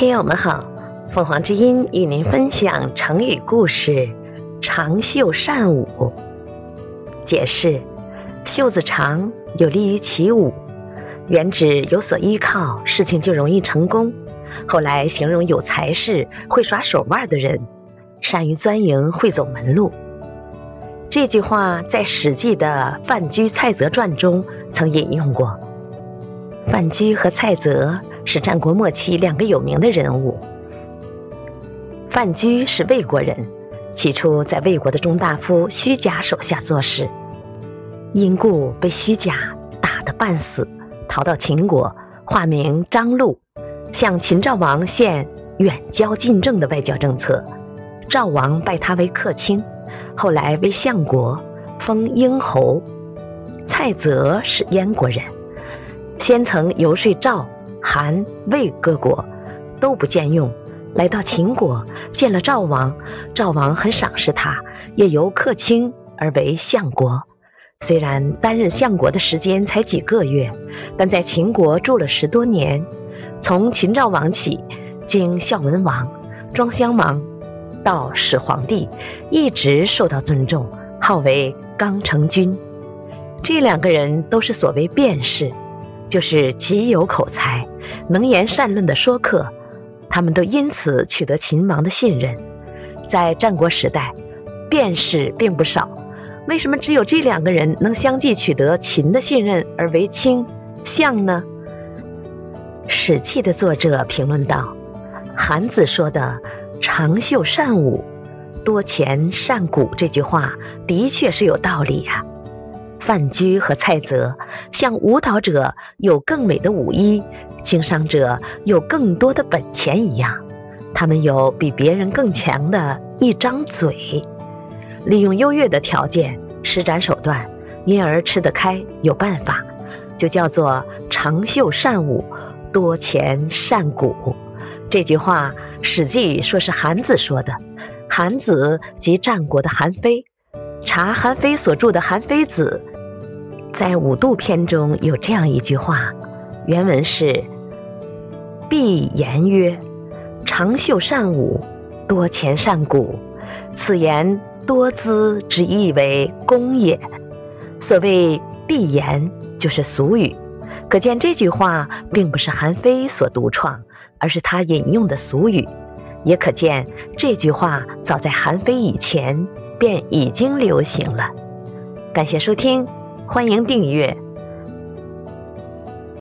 听友们好，凤凰之音与您分享成语故事“长袖善舞”。解释：袖子长有利于起舞，原指有所依靠，事情就容易成功。后来形容有才识、会耍手腕的人，善于钻营，会走门路。这句话在《史记》的《范雎、蔡泽传》中曾引用过。范雎和蔡泽是战国末期两个有名的人物。范雎是魏国人，起初在魏国的中大夫虚贾手下做事，因故被虚假打得半死，逃到秦国，化名张禄，向秦昭王献远交近政的外交政策。赵王拜他为客卿，后来为相国，封英侯。蔡泽是燕国人。先曾游说赵、韩、魏各国，都不见用，来到秦国见了赵王，赵王很赏识他，也由客卿而为相国。虽然担任相国的时间才几个月，但在秦国住了十多年，从秦昭王起，经孝文王、庄襄王到始皇帝，一直受到尊重，号为刚成君。这两个人都是所谓辩士。就是极有口才、能言善论的说客，他们都因此取得秦王的信任。在战国时代，辩士并不少，为什么只有这两个人能相继取得秦的信任而为卿、相呢？《史记》的作者评论道：“韩子说的‘长袖善舞，多钱善鼓’这句话，的确是有道理呀。”范雎和蔡泽像舞蹈者有更美的舞衣，经商者有更多的本钱一样，他们有比别人更强的一张嘴，利用优越的条件施展手段，因而吃得开，有办法，就叫做长袖善舞，多钱善鼓。这句话《史记》说是韩子说的，韩子即战国的韩非。查韩非所著的《韩非子》。在五度篇中有这样一句话，原文是：“必言曰，长袖善舞，多钱善鼓。此言多资之意为公也。所谓必言，就是俗语。可见这句话并不是韩非所独创，而是他引用的俗语。也可见这句话早在韩非以前便已经流行了。感谢收听。欢迎订阅。